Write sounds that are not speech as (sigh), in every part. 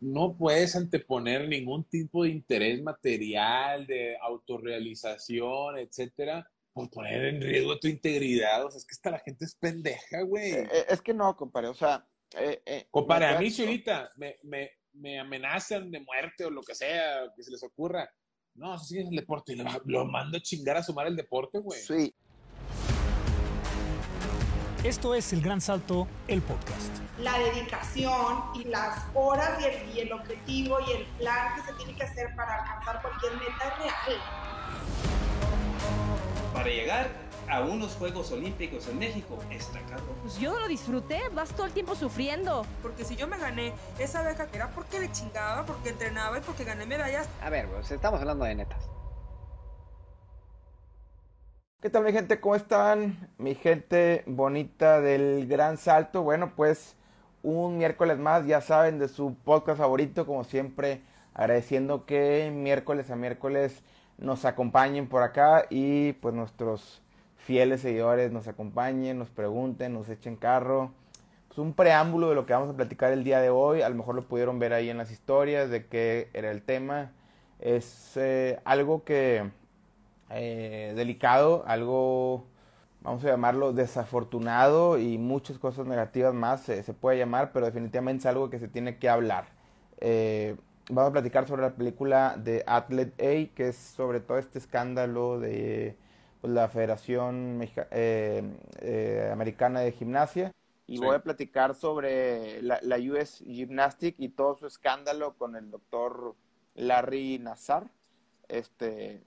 no puedes anteponer ningún tipo de interés material, de autorrealización, etcétera, por poner en riesgo tu integridad. O sea, es que esta la gente es pendeja, güey. Eh, eh, es que no, compadre, o sea... Eh, eh compadre, a mí si ahorita me, me, me, amenazan de muerte o lo que sea, que se les ocurra, no, eso sí es el deporte, y lo, lo mando a chingar a sumar el deporte, güey. Sí. Esto es El Gran Salto, el podcast. La dedicación y las horas y el, y el, objetivo y el plan que se tiene que hacer para alcanzar cualquier meta es real. Para llegar a unos Juegos Olímpicos en México está caro. Pues yo no lo disfruté, vas todo el tiempo sufriendo. Porque si yo me gané esa beca era porque le chingaba, porque entrenaba y porque gané medallas. A ver, pues estamos hablando de netas. ¿Qué tal mi gente? ¿Cómo están? Mi gente bonita del Gran Salto. Bueno, pues un miércoles más, ya saben, de su podcast favorito, como siempre, agradeciendo que miércoles a miércoles nos acompañen por acá y pues nuestros fieles seguidores nos acompañen, nos pregunten, nos echen carro. Pues un preámbulo de lo que vamos a platicar el día de hoy, a lo mejor lo pudieron ver ahí en las historias de qué era el tema. Es eh, algo que eh, delicado, algo, vamos a llamarlo desafortunado y muchas cosas negativas más se puede llamar, pero definitivamente es algo que se tiene que hablar. Eh, vamos a platicar sobre la película de Athlete A, que es sobre todo este escándalo de pues, la Federación eh, Americana de Gimnasia. Y voy a platicar sobre la, la, US Gymnastic y todo su escándalo con el doctor Larry Nassar. Este,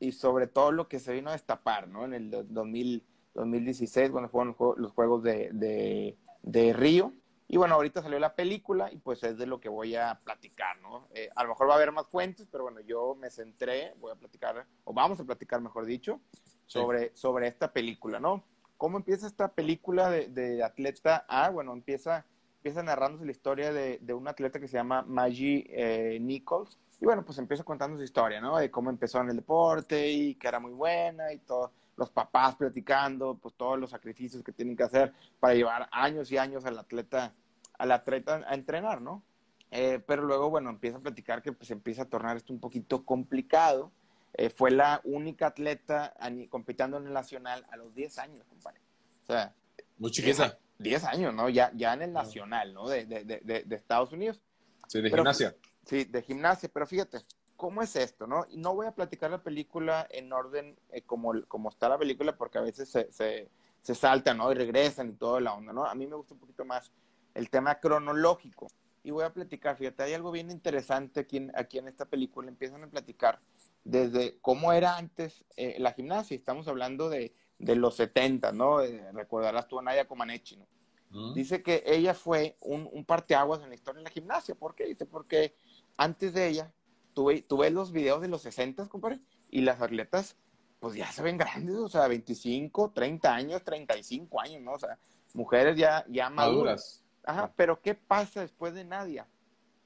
y sobre todo lo que se vino a destapar, ¿no? En el 2000, 2016, cuando fueron los Juegos de, de, Río. Y bueno, ahorita salió la película y pues es de lo que voy a platicar, ¿no? Eh, a lo mejor va a haber más fuentes, pero bueno, yo me centré, voy a platicar, o vamos a platicar, mejor dicho, sobre, sobre esta película, ¿no? ¿Cómo empieza esta película de, de atleta A? Bueno, empieza, empieza narrándose la historia de, de un atleta que se llama Maggie eh, Nichols, y bueno, pues empieza contando su historia, ¿no? De cómo empezó en el deporte y que era muy buena y todos los papás platicando, pues todos los sacrificios que tienen que hacer para llevar años y años al atleta, al atleta a entrenar, ¿no? Eh, pero luego, bueno, empieza a platicar que pues empieza a tornar esto un poquito complicado. Eh, fue la única atleta compitiendo en el nacional a los 10 años, compadre. O sea, muy chiquita. 10 años, ¿no? Ya, ya en el nacional, ¿no? De, de, de, de Estados Unidos. Sí, de gimnasia. Sí, de gimnasia, pero fíjate, ¿cómo es esto, no? Y no voy a platicar la película en orden eh, como, como está la película, porque a veces se, se, se saltan, ¿no? Y regresan y toda la onda, ¿no? A mí me gusta un poquito más el tema cronológico. Y voy a platicar, fíjate, hay algo bien interesante aquí en, aquí en esta película. Empiezan a platicar desde cómo era antes eh, la gimnasia. Estamos hablando de, de los 70, ¿no? Eh, recordarás tú a Nadia Comaneci, ¿no? Mm. Dice que ella fue un, un parteaguas en la historia de la gimnasia. ¿Por qué? Dice, porque antes de ella, tuve, tuve los videos de los 60, compadre, y las atletas, pues ya se ven grandes, o sea, 25, 30 años, 35 años, ¿no? O sea, mujeres ya, ya maduras. Ajá, pero ¿qué pasa después de Nadia?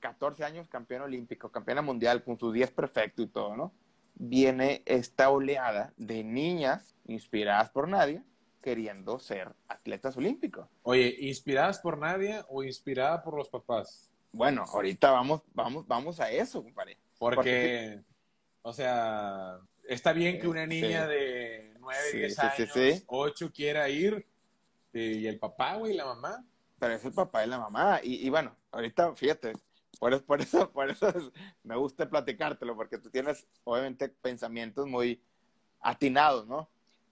14 años campeona olímpico, campeona mundial, con sus 10 perfecto y todo, ¿no? Viene esta oleada de niñas inspiradas por Nadia, queriendo ser atletas olímpicos. Oye, ¿inspiradas por Nadia o inspirada por los papás? Bueno, ahorita vamos, vamos, vamos a eso, compadre. Porque, o sea, está bien que una niña de 9, 10 años, 8 quiera ir, y el papá, güey, y la mamá. Pero es el papá y la mamá. Y, bueno, ahorita, fíjate, por eso, por eso, por eso me gusta platicártelo, porque tú tienes, obviamente, pensamientos muy atinados, ¿no?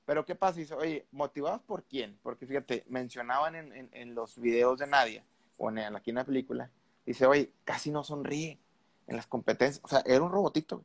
Pero ¿qué pasa? Dice, oye, ¿motivados por quién? Porque fíjate, mencionaban en, en, los videos de Nadia, o en, aquí en la película, Dice, oye, casi no sonríe en las competencias. O sea, era un robotito.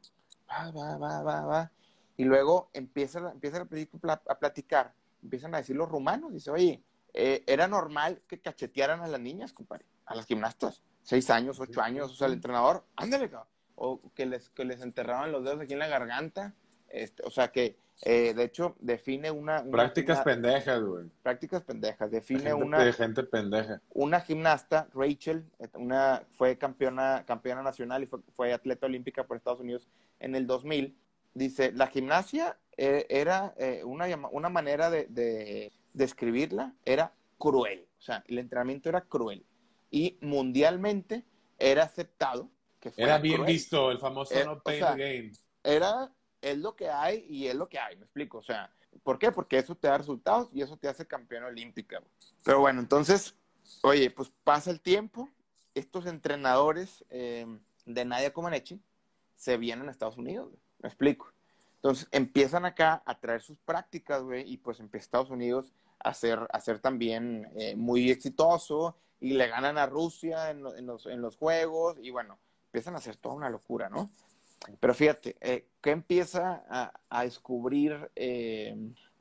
Va, va, va, va, va. Y luego empieza, empieza la película a platicar. Empiezan a decir los rumanos. Dice, oye, eh, era normal que cachetearan a las niñas, compadre, a las gimnastas. Seis años, ocho años. O sea, el entrenador, ándale, cabrón. O que les, que les enterraban los dedos aquí en la garganta. Este, o sea, que eh, de hecho, define una... prácticas pendejas, güey. Prácticas pendejas. Define una... De gente pendeja. Una gimnasta, Rachel, una, fue campeona, campeona nacional y fue, fue atleta olímpica por Estados Unidos en el 2000. Dice, la gimnasia eh, era eh, una, una manera de describirla, era cruel. O sea, el entrenamiento era cruel. Y mundialmente era aceptado. Que fuera Era bien cruel. visto el famoso Eh, no o pain sea, no gain. Era, es lo que hay y es lo que hay, me explico. O sea, ¿por qué? Porque eso te da resultados y eso te hace campeón olímpica. Pero bueno, entonces, oye, pues pasa el tiempo, estos entrenadores eh, de Nadia Comaneci se vienen a Estados Unidos, me explico. Entonces empiezan acá a traer sus prácticas, güey, y pues empieza Estados Unidos a ser, también eh, muy exitoso y le ganan a Rusia en, en los, en los juegos y bueno, empiezan a hacer toda una locura, ¿no? Pero fíjate, eh, ¿qué empieza a, a descubrir eh,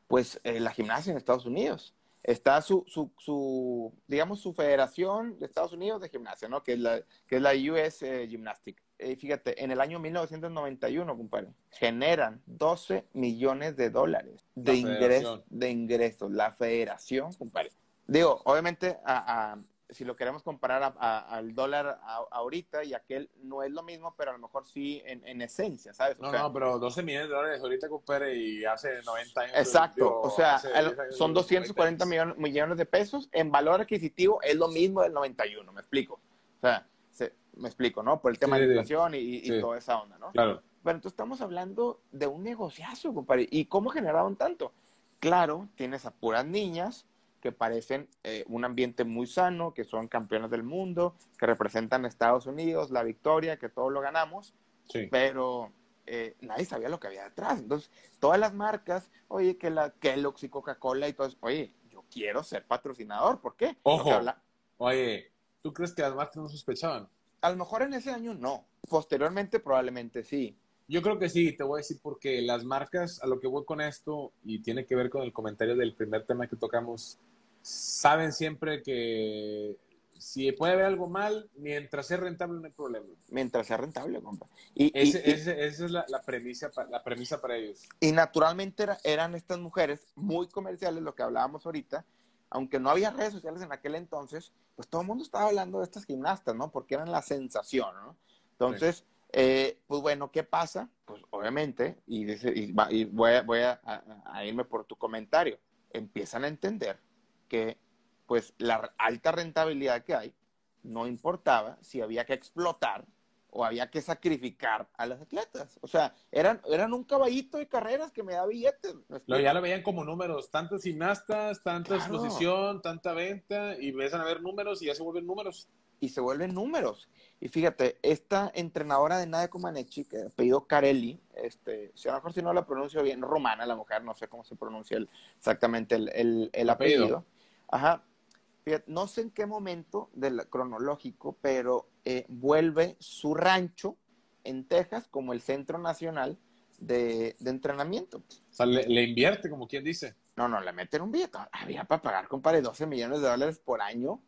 pues eh, la gimnasia en Estados Unidos? Está su, su, su, digamos, su federación de Estados Unidos de gimnasia, ¿no? Que es la, que es la US eh, Gymnastic. Eh, fíjate, en el año 1991, compadre, generan 12 millones de dólares de, ingres, de ingresos. La federación, compadre. Digo, obviamente, a- a- si lo queremos comparar a- a- al dólar a- ahorita y aquel no es lo mismo, pero a lo mejor sí en, en esencia, ¿sabes? O No, sea, no, pero 12 millones de dólares ahorita, compadre, y hace 90 años. Exacto, digo, o sea, el- 10 años, son 240 20 años. millones, millones de pesos. En valor adquisitivo es lo mismo del 91, me explico. O sea, se- me explico, ¿no? Por el tema Sí, de sí, inflación y, y sí. toda esa onda, ¿no? Claro. Pero entonces estamos hablando de un negociazo, compadre. ¿Y cómo generaron tanto? Claro, tienes a puras niñas que parecen eh, un ambiente muy sano, que son campeonas del mundo, que representan a Estados Unidos, la victoria, que todos lo ganamos, Sí. pero eh, nadie sabía lo que había detrás. Entonces, todas las marcas, oye, que la Kellogg's y Coca-Cola y todo eso, oye, yo quiero ser patrocinador, ¿por qué? Ojo. Habla- Oye, ¿tú crees que las marcas no sospechaban? a lo mejor en ese año no, posteriormente probablemente sí. Yo creo que sí, te voy a decir porque las marcas, a lo que voy con esto, y tiene que ver con el comentario del primer tema que tocamos, saben siempre que si puede haber algo mal, mientras sea rentable no hay problema. Mientras sea rentable, compa. Y, y- Ese- y- ese- esa es la, la premisa, la premisa para ellos. Y naturalmente era- eran estas mujeres muy comerciales, lo que hablábamos ahorita, aunque no había redes sociales en aquel entonces, pues todo el mundo estaba hablando de estas gimnastas, ¿no? Porque eran la sensación, ¿no? Entonces, eh, pues bueno, ¿qué pasa? Pues obviamente, y, dice- y va- y voy, a, voy a- a- a irme por tu comentario, empiezan a entender que pues la alta rentabilidad que hay no importaba si había que explotar o había que sacrificar a las atletas. O sea, eran, eran un caballito de carreras que me da billetes. ¿me Lo, ya lo veían como números, tantos gimnastas, tanta Claro. exposición, tanta venta, y empiezan a ver números y ya se vuelven números. y se vuelven números. Y fíjate, esta entrenadora de Nadia Comaneci, que apellido Carelli, este, si a lo mejor si no la pronuncio bien, romana la mujer, no sé cómo se pronuncia el- exactamente el, el- el Apellido. apellido. Ajá. Fíjate, no sé en qué momento del cronológico, pero eh, vuelve su rancho en Texas como el centro nacional de, de entrenamiento. O sea, le, le invierte, como quien dice. No, no, le meten un billete. Había para pagar, compadre, 12 millones de dólares por año.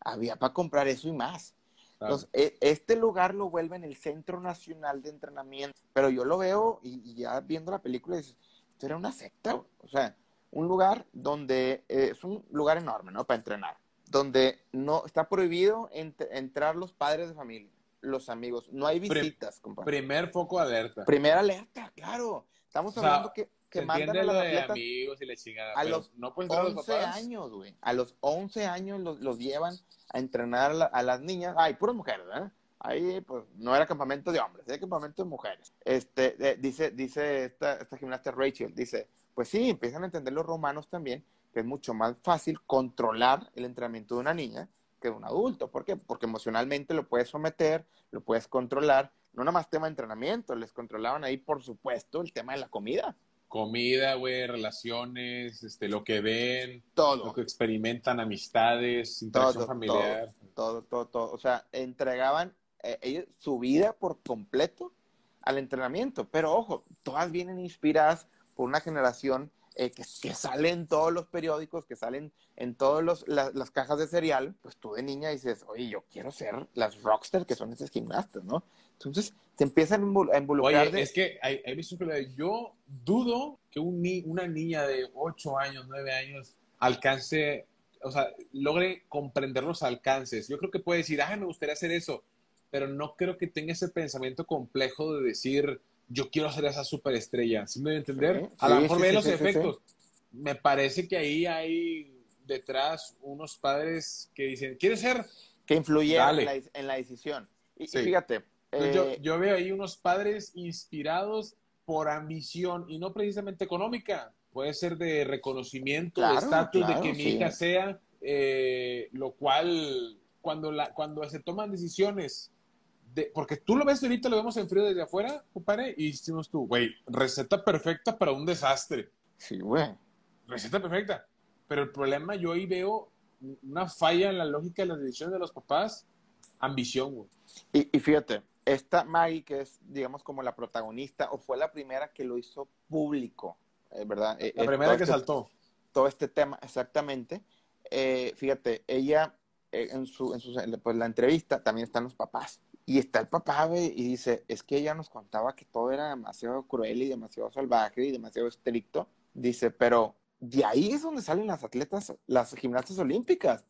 Había para comprar eso y más. Entonces, e- este lugar lo vuelven el Centro Nacional de Entrenamiento. Pero yo lo veo y, y ya viendo la película, dices, esto era una secta. O sea, un lugar donde eh, es un lugar enorme, ¿no? Para entrenar. Donde no está prohibido ent- entrar los padres de familia, los amigos. No hay Prim- visitas, compadre. Primer foco de alerta. Primera alerta, claro. Estamos O sea, hablando que, que Se mandan a lo los de atletas amigos y la chingada. a los no pueden entrar los 11 papás. años, güey. A los 11 años los, los llevan a entrenar a, la- a las niñas. Ay, puras mujeres, ¿verdad? Ahí, pues, no era campamento de hombres, era campamento de mujeres. Este, eh, dice, dice esta, esta gimnasta Rachel, dice, pues sí, empiezan a entender los romanos también que es mucho más fácil controlar el entrenamiento de una niña que de un adulto. ¿Por qué? Porque emocionalmente lo puedes someter, lo puedes controlar. No nada más tema de entrenamiento, les controlaban ahí, por supuesto, el tema de la comida. Comida, güey, relaciones, este, lo que ven, Todo. lo que experimentan, amistades, interacción Todo, familiar. todo, todo, todo. O sea, entregaban eh, ellos su vida por completo al entrenamiento. Pero ojo, todas vienen inspiradas por una generación eh, que, que sale en todos los periódicos, que salen en todas las cajas de cereal. Pues tú de niña dices, oye, yo quiero ser las rockstar que son esas gimnastas, ¿no? Entonces te empiezan a invol- a involucrar. Oye, de- es que hay, hay que lo yo dudo que un ni- una niña de 8 años, 9 años alcance, o sea, logre comprender los alcances. Yo creo que puede decir, ah, me gustaría hacer eso, pero no creo que tenga ese pensamiento complejo de decir, yo quiero ser esa superestrella. ¿Sí me voy a entender? A lo sí, mejor sí, ve sí, los efectos. Me parece que ahí hay detrás unos padres que dicen, quiero ser que influyeron Dale. en la, en la decisión. Y, y fíjate, Entonces, yo, eh, yo veo ahí unos padres inspirados por ambición y no precisamente económica. Puede ser de reconocimiento, de Claro, estatus, claro, de que mi sí. hija sea, eh, lo cual, cuando, la, cuando se toman decisiones, de, porque tú lo ves ahorita, lo vemos en frío desde afuera, compadre, y decimos tú, güey, receta perfecta para un desastre. sí, güey. Receta perfecta. Pero el problema, yo ahí veo una falla en la lógica de las decisiones de los papás, ambición, güey. Y, y fíjate, esta Maggie, que es, digamos, como la protagonista, o fue la primera que lo hizo público, eh, ¿verdad? Eh, La eh, primera que este- saltó. todo este tema, exactamente. Eh, fíjate, ella eh, en su, en su pues, la entrevista también están los papás. Y está el papá, güey, y dice, es que ella nos contaba que todo era demasiado cruel y demasiado salvaje y demasiado estricto. Dice, pero de ahí es donde salen las atletas, las gimnastas olímpicas.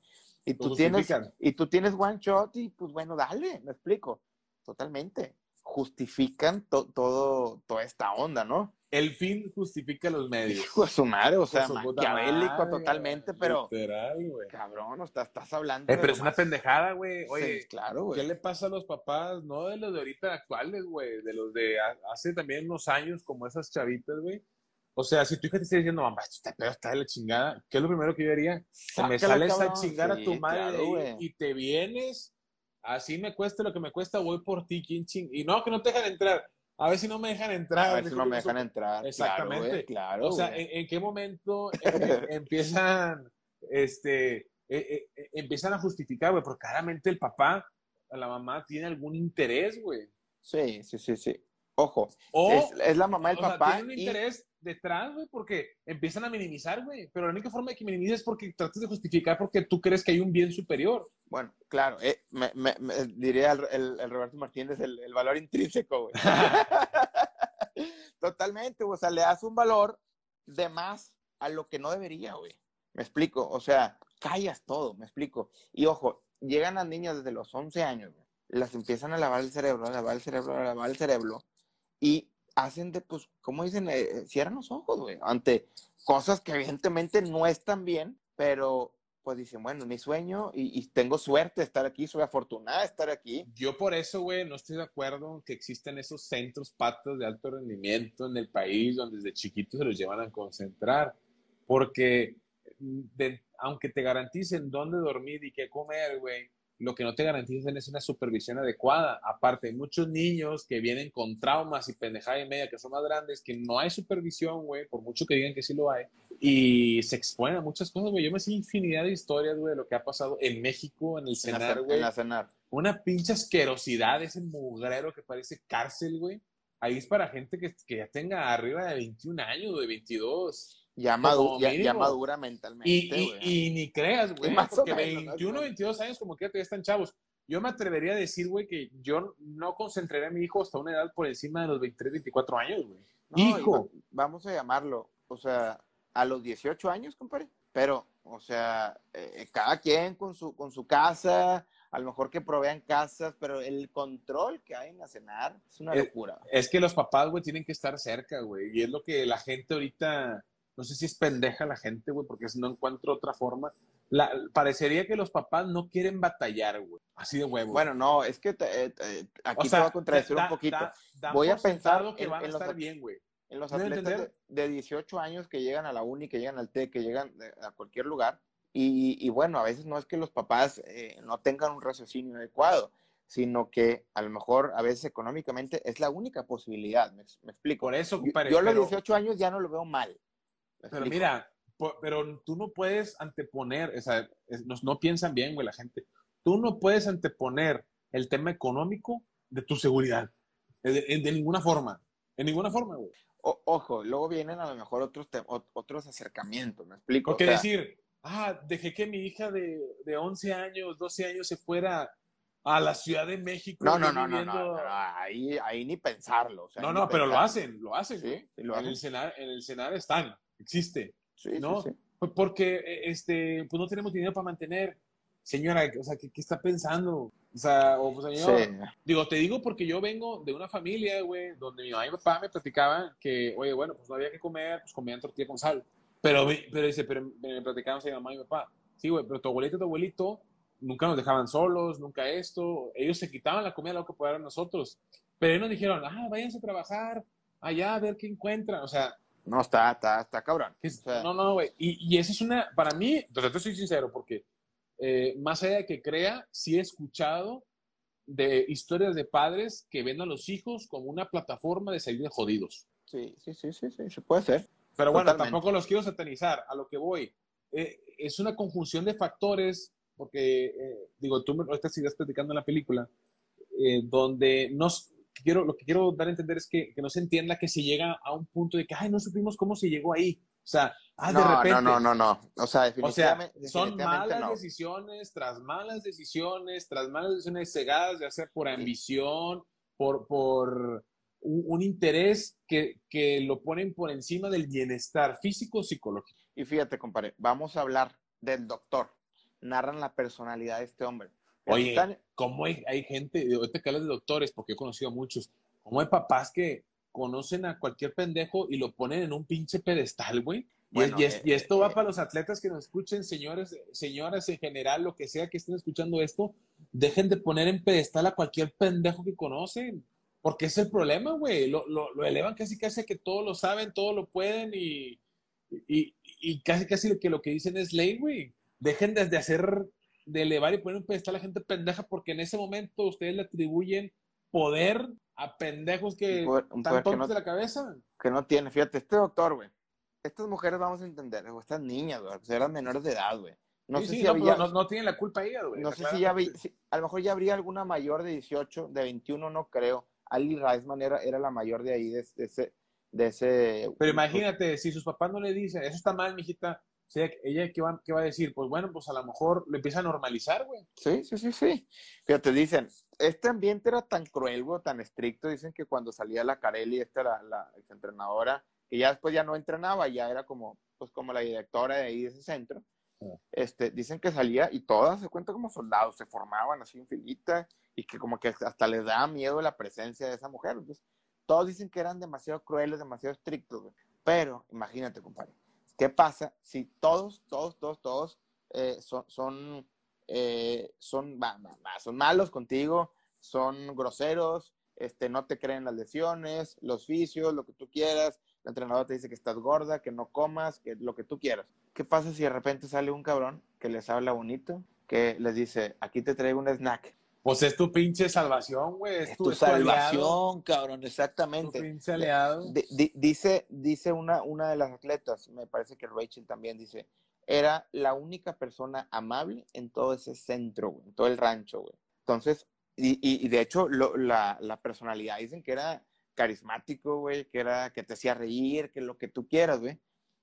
Y tú tienes, y tú tienes one shot y pues bueno, dale, me explico. Totalmente. Justifican to- todo, toda esta onda, ¿no? El fin justifica los medios. Hijo de su madre, o sea, maquiavélico madre, totalmente, pero Literal, güey. cabrón, o sea, estás hablando. Eh, pero es una pendejada, güey. Oye, Sí, claro, ¿qué güey. le pasa a los papás? No de los de ahorita actuales, güey. De los de ha- hace también unos años, como esas chavitas, güey. O sea, si tu hija te está diciendo, mamá, esto está pedo, está de la chingada, ¿qué es lo primero que yo haría? Te me sales a chingar a tu Sí, madre claro, güey. y te vienes, así me cueste lo que me cuesta, voy por ti, ¿quién ching? Y no, que no te dejan entrar. A ver si no me dejan entrar. A ver si no me dejan entrar. Exactamente. Claro, güey, claro. O sea, güey. ¿en, en qué momento em- (laughs) empiezan, este, eh, eh, eh, empiezan a justificar, güey? Porque claramente el papá, la mamá tiene algún interés, güey. Sí, sí, sí, sí. Ojo, O, es, es la mamá del sea, papá. tiene un y- interés detrás, güey, porque empiezan a minimizar, güey. Pero la única forma de que minimices es porque tratas de justificar porque tú crees que hay un bien superior. Bueno, claro, eh, me, me- me- diría el, el- el Roberto Martínez el, el valor intrínseco, güey. (laughs) Totalmente, o sea, le das un valor de más a lo que no debería, güey. Me explico, o sea, callas todo, me explico. Y ojo, llegan las niñas desde los 11 años, güey, las empiezan a lavar el cerebro, a lavar el cerebro, a lavar el cerebro, y hacen de, pues, como dicen, Eh, cierran los ojos, güey, ante cosas que evidentemente no están bien, pero pues dicen, bueno, mi sueño y, y tengo suerte de estar aquí, soy afortunada de estar aquí. Yo por eso, güey, no estoy de acuerdo que existen esos centros patos de alto rendimiento en el país donde desde chiquitos se los llevan a concentrar. Porque mm, de- aunque te garanticen dónde dormir y qué comer, güey, lo que no te garantizan es una supervisión adecuada. Aparte, hay muchos niños que vienen con traumas y pendejada y media que son más grandes, que no hay supervisión, güey, por mucho que digan que sí lo hay. Y se exponen a muchas cosas, güey. Yo me sé infinidad de historias, güey, de lo que ha pasado en México, en el En cenar, cen- güey en la cenar. una pinche asquerosidad, ese mugrero que parece cárcel, güey. Ahí es para gente que, que ya tenga arriba de 21 años, de 22. Ya, madu- ya, madura mentalmente, Y, y- ni creas, (laughs) güey, porque menos, más o 21, menos. 22 años como que ya están chavos. Yo me atrevería a decir, güey, que yo no concentraré a mi hijo hasta una edad por encima de los 23, 24 años, güey. No, hijo. va- vamos a llamarlo, o sea, a los 18 años, compadre. Pero, o sea, eh, cada quien con su, con su casa, a lo mejor que provean casas, pero el control que hay en la cenar es una Eh, locura. Es que los papás, güey, tienen que estar cerca, güey. Y es lo que la gente ahorita, no sé si es pendeja la gente, güey, porque no encuentro otra forma. La, parecería que los papás no quieren batallar, güey. Así de huevo. Bueno, no, es que te- eh, eh, aquí O sea, te voy a contradecir da- un poquito. da- Voy a pensar que en- van a en los estar bien, güey. En los ¿Me doy a atletas de, de 18 años que llegan a la uni, que llegan al TEC, que llegan de- a cualquier lugar, y, y bueno, a veces no es que los papás eh, no tengan un raciocinio adecuado, sino que a lo mejor a veces económicamente es la única posibilidad, me, me explico. Por eso, yo a los pero, 18 años ya no lo veo mal. ¿Me pero mira, pero tú no puedes anteponer, o sea, no, piensan bien, güey, la gente. Tú no puedes anteponer el tema económico de tu seguridad. De, de- ninguna forma. En ninguna forma, güey. O- ojo, luego vienen a lo mejor otros, otros acercamientos, me explico. Porque O sea, decir, ah, dejé que mi hija de, de 11 años, 12 años se fuera a la Ciudad de México. no, no, no, no, no, ahí, ahí ni pensarlo. o sea, No, no, pero lo hacen, lo hacen. Sí, güey. sí lo en, el Senar, en el Senar están, existe. Sí, sí, ¿no? sí. Pues porque eh, este, pues no tenemos dinero para mantener. Señora, o sea, ¿qué, qué está pensando? O sea, o pues, señor, Sí. digo, te digo porque yo vengo de una familia, güey, donde mi mamá y mi papá me platicaban que, oye, bueno, pues no había que comer, pues comían tortilla con sal. Pero, pero dice, pero me platicaban mi mamá y mi papá. Sí, güey, pero tu abuelita y tu abuelito nunca nos dejaban solos, nunca esto. Ellos se quitaban la comida lo que podían nosotros. Pero ellos nos dijeron, ah, váyanse a trabajar allá a ver qué encuentran. O sea, No, está, está, está cabrón. es- O sea, no, no, güey. Y, y eso es una, para mí, entonces te soy sincero, porque eh, más allá de que crea, sí he escuchado de historias de padres que ven a los hijos como una plataforma de salir de jodidos. Sí, sí, sí, sí, sí, se puede ser. Pero bueno, Totalmente. tampoco los quiero satanizar. A lo que voy, eh, es una conjunción de factores, porque, eh, digo, tú me ahorita sigues platicando en la película, eh, donde no, quiero, lo que quiero dar a entender es que, que no se entienda que se llega a un punto de que, ay, no supimos cómo se llegó ahí. O sea, ah, de repente. no, no, no, no. O sea, O sea, definitivamente, son definitivamente malas no. decisiones tras malas decisiones, tras malas decisiones cegadas, ya sea por ambición, por, por un, un interés que, que lo ponen por encima del bienestar físico psicológico. Y fíjate, compadre, vamos a hablar del doctor. Narran la personalidad de este hombre. Oye, Están- ¿cómo hay, hay gente, ahorita que hablas de doctores, porque he conocido a muchos, cómo hay papás que conocen a cualquier pendejo y lo ponen en un pinche pedestal, güey? Y, Bueno, y es- eh, y esto va eh, para los atletas que nos escuchen, señores, señoras en general, lo que sea que estén escuchando esto, dejen de poner en pedestal a cualquier pendejo que conocen, porque es el problema, güey. Lo, lo, lo elevan casi casi a que todos lo saben, todos lo pueden y, y, y casi casi que lo que dicen es ley, güey. Dejen de, de hacer, de elevar y poner un pedestal a la gente pendeja, porque en ese momento ustedes le atribuyen poder a pendejos que poder- están tontos no- de la cabeza. que no tiene. Fíjate, este doctor, güey. Estas mujeres vamos a entender, o estas niñas, güey, pues eran menores de edad, güey. No Sí, sé sí, si no, había, no, no tienen la culpa ellas, güey. no sé si ya había, si- a lo mejor ya habría alguna mayor de 18, de 21, no creo. Ali Reisman era, era la mayor de ahí, de, de ese, de ese. Pero imagínate, si sus papás no le dicen, eso está mal, mijita, o sea, ella qué va, qué va a decir? Pues bueno, pues a lo mejor lo empieza a normalizar, güey. Sí, sí, sí, sí. Fíjate, dicen, este ambiente era tan cruel, güey, tan estricto, dicen que cuando salía la Carelli, esta era la exentrenadora, que ya después ya no entrenaba, ya era como, pues como la directora de ahí de ese centro, este, dicen que salía y todas se cuenta como soldados, se formaban así en filita y que como que hasta les daba miedo la presencia de esa mujer. Entonces, todos dicen que eran demasiado crueles, demasiado estrictos, güey. Pero, imagínate, compadre, ¿qué pasa si todos, todos, todos, todos eh, son, son, eh, son, va- va- va, son malos contigo, son groseros, este, no te creen las lesiones, los vicios, lo que tú quieras, la entrenadora te dice que estás gorda, que no comas, que lo que tú quieras. ¿Qué pasa si de repente sale un cabrón que les habla bonito, que les dice, aquí te traigo un snack? Pues es tu pinche salvación, güey. Es, Es tu, tu tu aliado, salvación, cabrón, tu exactamente. pinche aliado. Di- di- dice dice una, una de las atletas, me parece que Rachel también dice, era la única persona amable en todo ese centro, güey, en todo el rancho, güey. Entonces, y, y- y de hecho, lo- la, la personalidad dicen que era carismático, güey, que era, que te hacía reír, que lo que tú quieras, güey.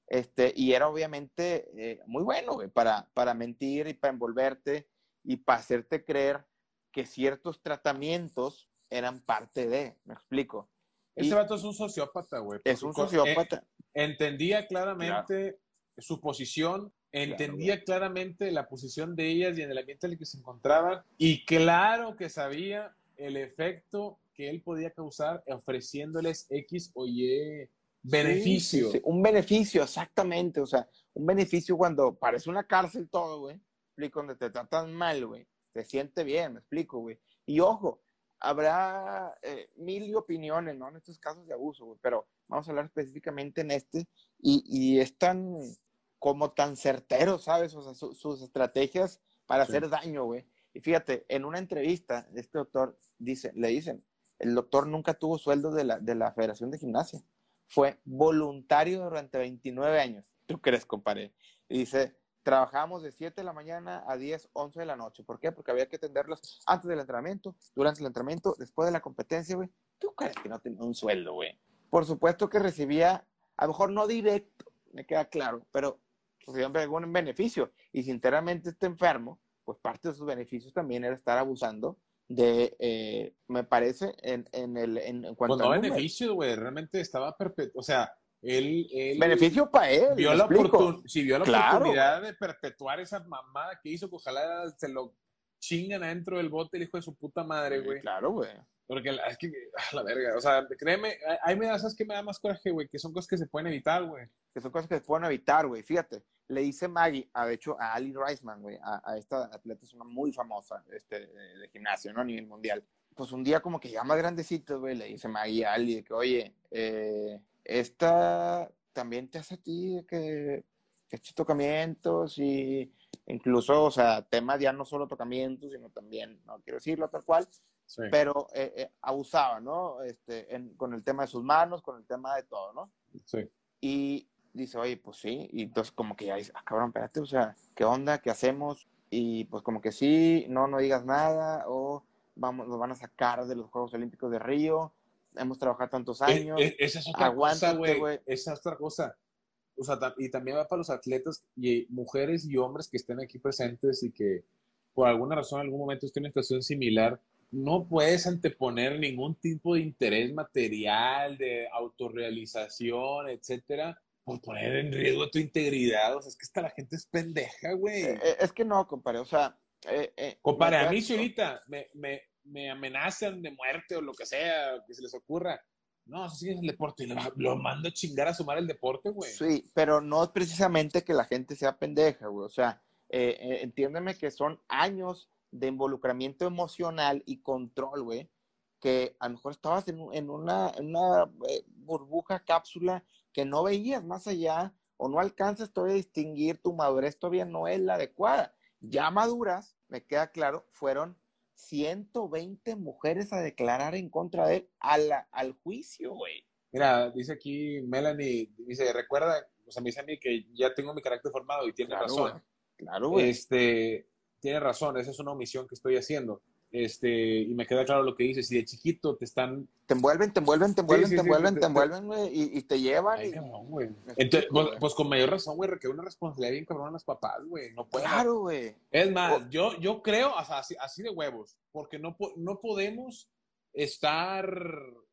Este, y era obviamente eh, muy bueno, güey, para, para mentir y para envolverte y para hacerte creer que ciertos tratamientos eran parte de, me explico. Ese Y- vato es un sociópata, güey. es un sociópata. entendía claramente su posición, entendía claramente la posición de ellas y en el ambiente en el que se encontraban, y claro que sabía el efecto que él podía causar ofreciéndoles X o Y beneficio. Sí, sí, sí, Un beneficio, exactamente. O sea, un beneficio cuando parece una cárcel todo, güey. Explico, donde te tratan mal, güey. Se siente bien, me explico, güey. Y ojo, habrá eh, mil opiniones, ¿no? En estos casos de abuso, güey. Pero vamos a hablar específicamente en este. Y, y es tan, como tan certero, ¿sabes? O sea, su- sus estrategias para Sí. hacer daño, güey. Y fíjate, en una entrevista, este doctor dice, le dicen, el doctor nunca tuvo sueldo de la, de la Federación de Gimnasia fue voluntario durante 29 años. ¿Tú crees, compadre? Y dice, trabajamos de 7 de la mañana a 10, 11 de la noche. ¿Por qué? Porque había que atenderlos antes del entrenamiento, durante el entrenamiento, después de la competencia, güey. ¿Tú crees que no tenía un sueldo, güey? Por supuesto que recibía, a lo mejor no directo, me queda claro, pero recibía algún beneficio. Y si enteramente está enfermo, pues parte de sus beneficios también era estar abusando de, eh, me parece, en, en, el, en, en cuanto Pues no a güey, realmente estaba perpetuo. O sea, él, él Beneficio para él. vio ¿me la, oportun- sí, vio la Claro, oportunidad de perpetuar esa mamada que hizo, que ojalá se lo chingan adentro del bote el hijo de su puta madre, güey. Claro, güey. Porque la, es que, ah, la verga, o sea, créeme, ahí me da, ¿sabes qué me da más coraje, güey? Que son cosas que se pueden evitar, güey. Que son cosas que se pueden evitar, güey. Fíjate, le dice Maggie, a, de hecho, a Ali Reisman, güey, a, a esta atleta es una muy famosa este, de, de gimnasio, ¿no? A nivel mundial. Pues un día como que ya más grandecito, güey, le dice Maggie a Ali de que, oye, eh, esta también te hace a ti que, que estos tocamientos y incluso, o sea, temas ya no solo tocamientos, sino también, no quiero decirlo tal cual, Sí. pero eh, eh, abusaba, ¿no? Este, en- con el tema de sus manos, con el tema de todo, ¿no? Sí. Y dice, oye, pues sí, y entonces como que ya dice, ah, cabrón, espérate, o sea, ¿qué onda? ¿Qué hacemos? Y pues como que sí, no, no digas nada, o vamos, nos van a sacar de los Juegos Olímpicos de Río, hemos trabajado tantos años, Eh, eh, esa es otra aguántate, cosa, güey. Esa es otra cosa. O sea, y también va para los atletas y mujeres y hombres que estén aquí presentes y que por alguna razón en algún momento estén en una situación similar. No puedes anteponer ningún tipo de interés material, de autorrealización, etcétera, por poner en riesgo tu integridad. O sea, es que esta la gente es pendeja, güey. Eh, eh, es que no, compadre, o sea... Eh, eh, Compadre, a mí si ahorita me, me, me amenazan de muerte o lo que sea, que se les ocurra, no, eso sí es el deporte, lo, lo mando a chingar a sumar el deporte, güey. Sí, pero no es precisamente que la gente sea pendeja, güey. O sea, eh, eh, entiéndeme que son años de involucramiento emocional y control, güey. Que a lo mejor estabas en, en una, en una eh, burbuja, cápsula, que no veías más allá o no alcanzas todavía a distinguir tu madurez, todavía no es la adecuada. Ya maduras, me queda claro, fueron 120 mujeres a declarar en contra de él a la- al juicio, güey. Mira, dice aquí Melanie, dice, recuerda, o sea, me dice a mí que ya tengo mi carácter formado y tiene Claro, razón. Claro, güey. Este, tiene razón, esa es una omisión que estoy haciendo. Este, y me queda claro lo que dice, si de chiquito te están... te envuelven, te envuelven, te envuelven, sí, te sí, envuelven, te- te te- envuelven, güey, y, y te llevan. Ay, y- cabrón, Entonces, pues, pues con mayor razón, güey, requiere una responsabilidad bien cabrón a los papás, güey. No pueden Claro, güey. Es más, O- yo, yo creo, o sea, así, así de huevos, porque no, no podemos estar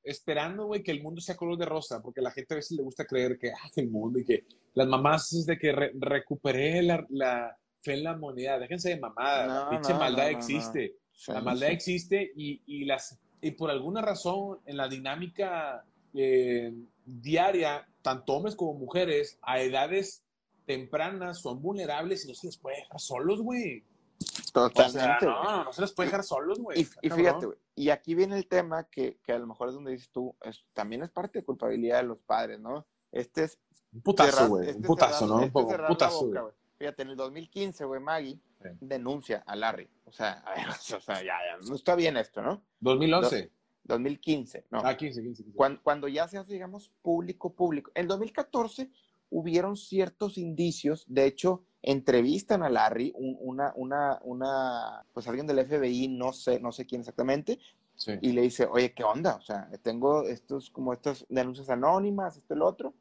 esperando, güey, que el mundo sea color de rosa, porque la gente a veces le gusta creer que, ah, el mundo y que las mamás es de que re- recuperé la, la fe en la moneda, déjense de mamada, la No, pinche no, maldad no, existe, Sí, la maldad existe y, y, las, y por alguna razón en la dinámica eh, diaria, tanto hombres como mujeres, a edades tempranas son vulnerables y no se les puede dejar solos, güey. O Totalmente. sea, güey. no, no se les puede dejar solos, güey. Y, y fíjate, güey, y aquí viene el tema que, que a lo mejor es donde dices tú, es- también es parte de culpabilidad de los padres, ¿no? Este es Un putazo, güey. este Un putazo, cerrar- ¿no? Un este poco. Un putazo, boca. Fíjate, en el 2015, güey, Maggie Sí. denuncia a Larry. O sea, a ver, (laughs) o sea, ya, ya, no está bien esto, ¿no? 2011. 2015, no. Ah, 15, 15. 15. Cuando, cuando ya se hace, digamos, público, público. En 2014 hubieron ciertos indicios, de hecho, entrevistan a Larry, un- una, una, una, pues alguien del FBI, no sé, no sé quién exactamente, Sí. y le dice, oye, ¿qué onda? O sea, tengo estos, como estas denuncias anónimas, esto y lo otro.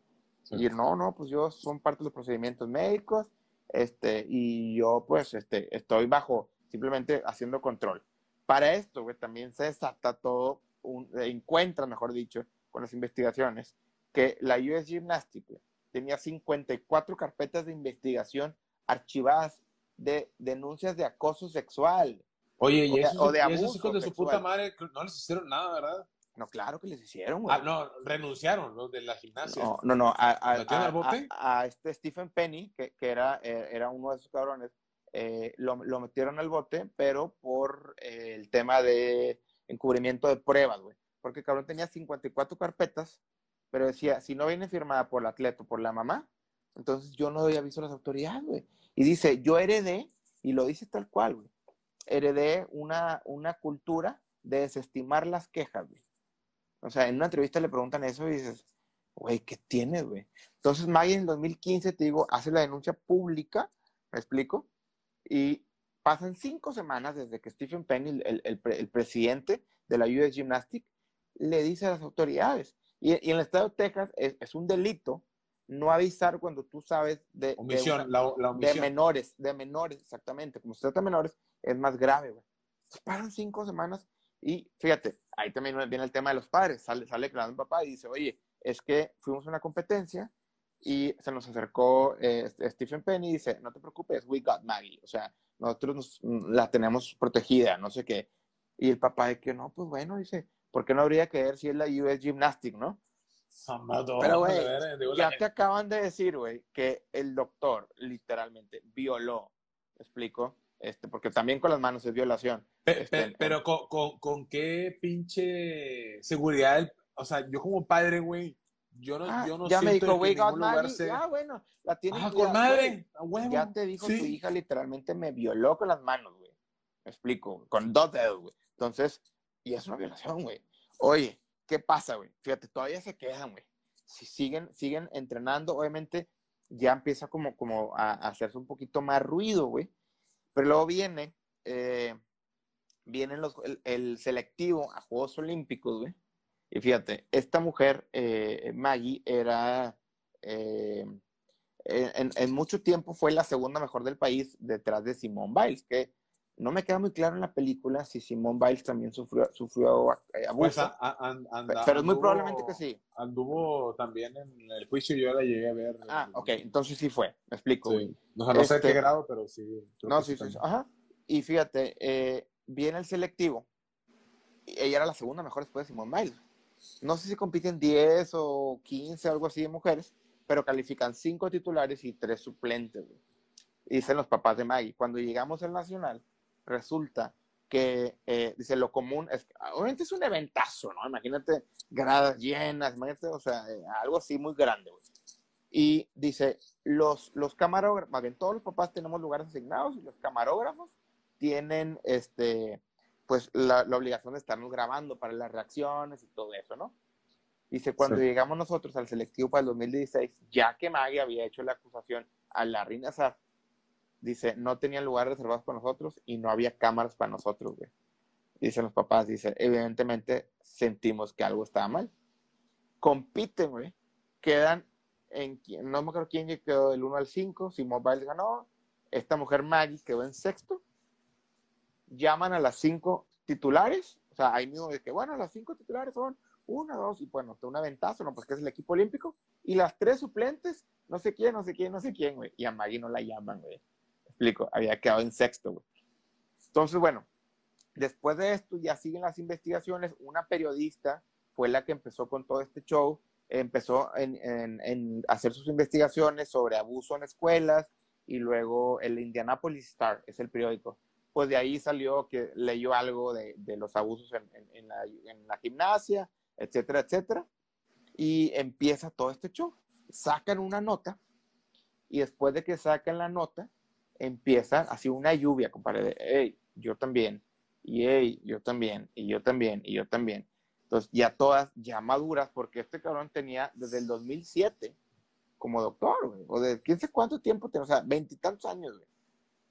Sí. Y no, no, pues yo son parte de los procedimientos médicos, este, y yo, pues, este, estoy bajo, simplemente haciendo control. Para esto, güey, también se desata todo, un, encuentra, mejor dicho, con las investigaciones, que la US Gymnastics tenía 54 carpetas de investigación archivadas de denuncias de acoso sexual. Oye, o y de- esos, o de y esos abuso hijos de su puta madre no les hicieron nada, ¿verdad? No, claro que les hicieron, güey. Ah, no, renunciaron los de la gimnasia. No, no, no. A, a- ¿Lo metieron a- al bote? a- a este Stephen Penny, que, que era, eh, era uno de esos cabrones, eh, lo, lo metieron al bote, pero por eh, el tema de encubrimiento de pruebas, güey. Porque el cabrón tenía 54 carpetas, pero decía, si no viene firmada por el atleta o por la mamá, entonces yo no doy aviso a las autoridades, güey. Y dice, yo heredé, y lo dice tal cual, güey, heredé una, una cultura de desestimar las quejas, güey. O sea, en una entrevista le preguntan eso y dices, güey, ¿qué tienes, güey? Entonces Maggie en el 2015, te digo, hace la denuncia pública, ¿me explico? Y pasan cinco semanas desde que Stephen Penny, el, el- el- presidente de la US Gymnastics, le dice a las autoridades. Y, y en el estado de Texas es, es un delito no avisar cuando tú sabes de, de Omisión, una- la, la de omisión. menores, de menores, exactamente. Como se trata de menores, es más grave, güey. Entonces, Paran cinco semanas y fíjate, ahí también viene el tema de los padres. Sale, sale declarando un papá y dice, oye, es que fuimos a una competencia y se nos acercó eh, Stephen Penny y dice, no te preocupes, we got Maggie. O sea, nosotros nos- la tenemos protegida, no sé qué. Y el papá de que no, pues bueno, dice, ¿por qué no habría que ver si es la US Gymnastic, no? Pero, güey, digo, ya te acaban de decir, güey, que el doctor literalmente violó, ¿me explico? Este, porque también con las manos es violación. Pe- Este, pe- pero con, con- con qué pinche seguridad, el- o sea, yo como padre, güey, yo no, Ah, yo no ya me siento dijo, que güey, God lugar se- ya, bueno, la tiene Ah, con güey, madre, huevo. Ya te dijo Sí. tu hija literalmente me violó con las manos, güey. Me explico, con dos dedos, güey. Entonces, y es una violación, güey. Oye, ¿qué pasa, güey? Fíjate, todavía se quedan, güey. Si siguen, siguen entrenando, obviamente ya empieza como, como a, a hacerse un poquito más ruido, güey. Pero luego viene, eh, vienen los, el, el selectivo a Juegos Olímpicos, güey. Y fíjate, esta mujer, eh, Maggie, era, eh, en, en mucho tiempo fue la segunda mejor del país detrás de Simone Biles, que no me queda muy claro en la película si Simone Biles también sufrió, sufrió eh, abuso. Pues, a- a- pero es muy probablemente que sí. Anduvo también en el juicio, yo la llegué a ver. Ah, ok, entonces sí fue, me explico. Sí. O sea, no sé Este- qué grado, pero sí. No, sí, sí, sí. Ajá. Y fíjate, eh, viene el selectivo. y Ella era la segunda mejor después de Simone Biles. No sé si compiten 10 o 15, algo así de mujeres, pero califican 5 titulares y 3 suplentes. Dicen los papás de Maggie. Cuando llegamos al Nacional, resulta que, eh, dice, lo común es, obviamente es un eventazo, ¿no? Imagínate gradas llenas, imagínate, o sea, eh, algo así muy grande, güey. Y dice, los, los camarógrafos, más bien todos los papás tenemos lugares asignados y los camarógrafos tienen, este, pues, la, la obligación de estarnos grabando para las reacciones y todo eso, ¿no? Dice, cuando Sí. llegamos nosotros al selectivo para el 2016, ya que Maggie había hecho la acusación a Larry Nassar, dice, no tenían lugares reservados para nosotros y no había cámaras para nosotros, güey. Dicen los papás, dice, evidentemente sentimos que algo estaba mal. Compiten, güey. Quedan en, no me acuerdo quién quedó del 1 al 5, si Mobile ganó, esta mujer Maggie quedó en sexto. Llaman a las cinco titulares, o sea, ahí mismo de que, bueno, las cinco titulares son una, dos, y bueno, una ventaja, no, pues que es el equipo olímpico, y las tres suplentes, no sé quién, no sé quién, no sé quién, güey, y a Maggie no la llaman, güey. Explico, había quedado en sexto, güey. Entonces, bueno, después de esto ya siguen las investigaciones, una periodista fue la que empezó con todo este show, empezó en, en- en hacer sus investigaciones sobre abuso en escuelas y luego el Indianapolis Star, es el periódico. Pues de ahí salió que leyó algo de, de los abusos en, en- en la, en la gimnasia, etcétera, etcétera. Y empieza todo este show. Sacan una nota y después de que sacan la nota, empieza así una lluvia, compadre, de, hey, yo también, y hey, yo también, y yo también, y yo también. Entonces, ya todas, ya maduras, porque este cabrón tenía desde el 2007 como doctor, güey, o de quién sé cuánto tiempo tenía, o sea, veintitantos años, güey.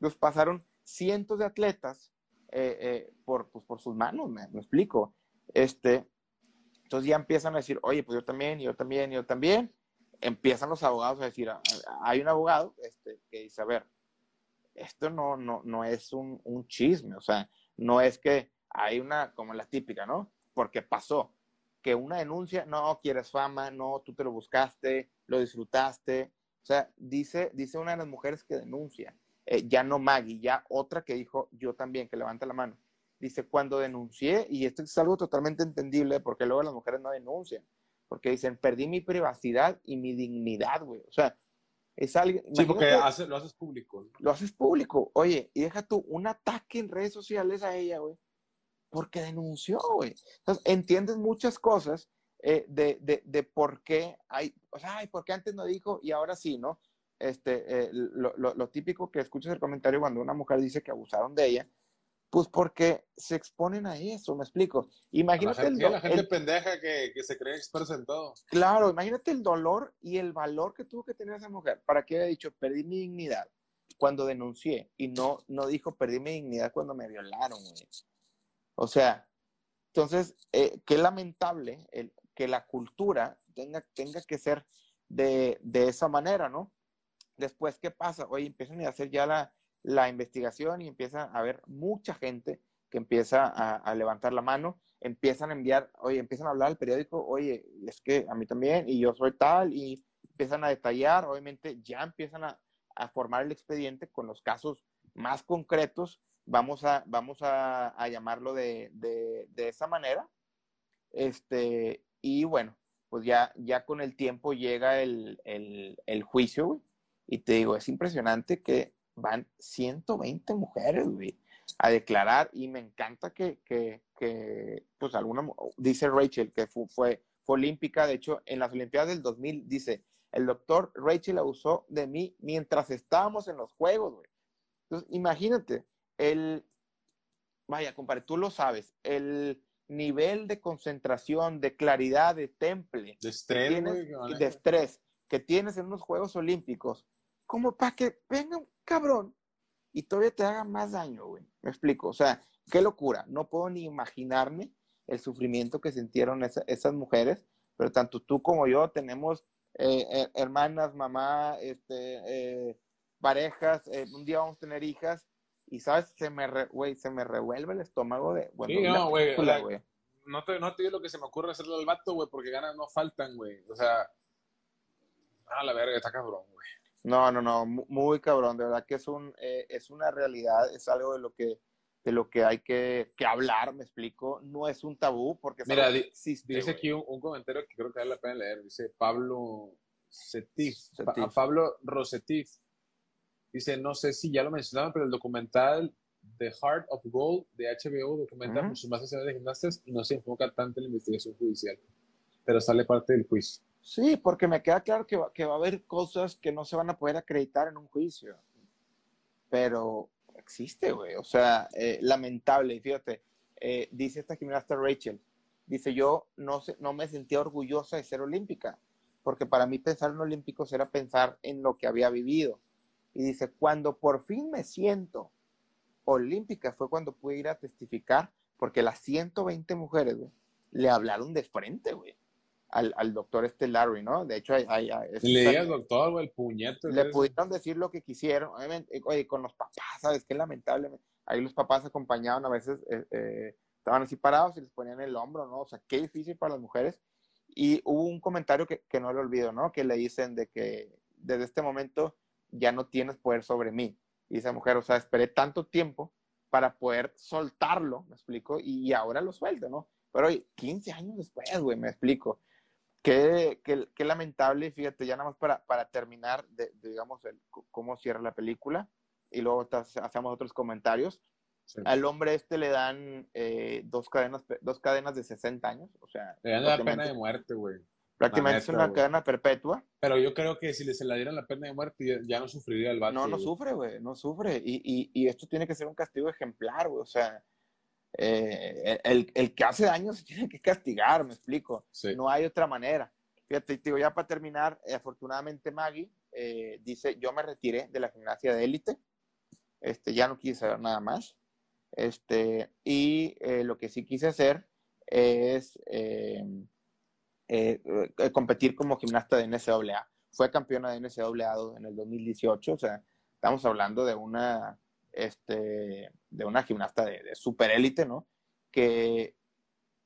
Los pasaron cientos de atletas eh, eh, por, pues, por sus manos, me, explico. Este, entonces ya empiezan a decir, oye, pues yo también, yo también, yo también. Empiezan los abogados a decir, "Ah, hay un abogado este, que dice, a ver, esto no, no, no es un, un chisme, o sea, no es que hay una, como la típica, ¿no? Porque pasó, que una denuncia, no quieres fama, no, tú te lo buscaste, lo disfrutaste. O sea, dice, dice una de las mujeres que denuncia, eh, ya no Maggie, ya otra que dijo, yo también, que levanta la mano. Dice, cuando denuncié, y esto es algo totalmente entendible, porque luego las mujeres no denuncian, porque dicen, perdí mi privacidad y mi dignidad, güey. O sea, es algo... Sí, porque hace- lo haces público. ¿no? lo haces público. Oye, y deja tú un ataque en redes sociales a ella, güey, porque denunció, güey. Entonces, entiendes muchas cosas eh, de, de, de por qué hay, o sea, ay, por qué antes no dijo y ahora sí, ¿no? Este, eh, lo, lo, lo típico que escuchas el comentario cuando una mujer dice que abusaron de ella, pues porque se exponen a eso, me explico. La Imagínate el, gente, do- la gente el- pendeja que, que se cree experta en todo. Claro, imagínate el dolor y el valor que tuvo que tener esa mujer para que haya dicho, perdí mi dignidad cuando denuncié y no, no dijo, perdí mi dignidad cuando me violaron, güey. O sea, entonces, eh, qué lamentable el, que la cultura tenga, tenga que ser de, de esa manera, ¿no? Después, ¿qué pasa? Oye, empiezan a hacer ya la, investigación y empieza a haber mucha gente que empieza a, levantar la mano, empiezan a enviar, oye, empiezan a hablar al periódico, oye, es que a mí también, y yo soy tal, y empiezan a detallar, obviamente ya empiezan a, formar el expediente con los casos más concretos, vamos a, vamos a, llamarlo de, esa manera, este, y bueno, pues ya, ya con el tiempo llega el, el, el juicio. Y te digo, es impresionante que van 120 mujeres, güey, a declarar. Y me encanta que, que, que pues alguna, dice Rachel, que fu- fue, fue olímpica. De hecho, en las Olimpiadas del 2000, dice, el doctor Rachel abusó de mí mientras estábamos en los Juegos, güey. Entonces, imagínate, el, vaya, compadre, tú lo sabes, el nivel de concentración, de claridad, de temple, De estrés, tienes- güey. a- de estrés que tienes en unos Juegos Olímpicos, como para que venga un cabrón y todavía te haga más daño, güey. Me explico. O sea, qué locura. No puedo ni imaginarme el sufrimiento que sintieron esa- esas mujeres, pero tanto tú como yo tenemos eh, eh, hermanas, mamá, este, eh, parejas, eh, un día vamos a tener hijas. Y sabes, se me, re- güey, se me revuelve el estómago de, bueno, Sí, no, güey. No te, no te digo lo que se me ocurre hacerle al vato, güey, porque ganas no faltan, güey. O sea, a la verga, está cabrón, güey. No, no, no, mu- muy cabrón, de verdad que es un, eh, es una realidad, es algo de lo que, de lo que hay que, que hablar, me explico, no es un tabú, porque Mira, di- existe, Dice aquí un, un comentario que creo que vale la pena leer. Dice Pablo Setif. Pablo Rosetif. Dice, no sé si ya lo mencionaban, pero el documental The Heart of Gold de HBO documenta Ujú. muchos más escenas de gimnastas y no se enfoca tanto en la investigación judicial. Pero sale parte del juicio. Sí, porque me queda claro que va, que va a haber cosas que no se van a poder acreditar en un juicio, pero existe, güey, o sea, eh, lamentable, fíjate, eh, dice esta gimnasta Rachel, dice, yo no, sé, no me sentía orgullosa de ser olímpica, porque para mí pensar en olímpicos era pensar en lo que había vivido. Y dice, cuando por fin me siento olímpica fue cuando pude ir a testificar, porque las 120 mujeres, güey, le hablaron de frente, güey, al, al doctor este Larry, ¿no? De hecho, hay, hay- hay- Le digas, doctor, güey, el puñete. le pudieron decir lo que quisieron, obviamente, eh, oye, con los papás, ¿sabes qué? Lamentable, ahí los papás acompañaban a veces, eh, eh, estaban así parados y les ponían el hombro, ¿no? O sea, qué difícil para las mujeres. Y hubo un comentario que, que no le olvido, ¿no? Que le dicen de que desde este momento ya no tienes poder sobre mí. Y esa mujer, o sea, esperé tanto tiempo para poder soltarlo, me explico, y, ahora lo suelto, ¿no? Pero oye, 15 años después, güey, me explico. Qué, qué, qué lamentable, fíjate, ya nada más para, para terminar, de, de, digamos, el, cómo cierra la película, y luego hacemos otros comentarios. Sí. Al hombre este le dan eh, dos, cadenas, dos cadenas de 60 años, o sea, Le dan la pena de muerte, güey. prácticamente es una güey. cadena perpetua. Pero yo creo que si le se la dieran la pena de muerte, ya, no sufriría el vato. No, no güey. sufre, güey, no sufre. Y, y, y esto tiene que ser un castigo ejemplar, güey, o sea, eh, el, el que hace daño se tiene que castigar, me explico. Sí. No hay otra manera. Fíjate, digo, ya para terminar, eh, afortunadamente Maggie eh, dice, yo me retiré de la gimnasia de élite, este, ya no quise saber nada más, este, y lo que sí quise hacer es competir como gimnasta de NCAA. Fue campeona de NCAA en el 2018, o sea, estamos hablando de una, este, de una gimnasta de, de super élite, ¿no? Que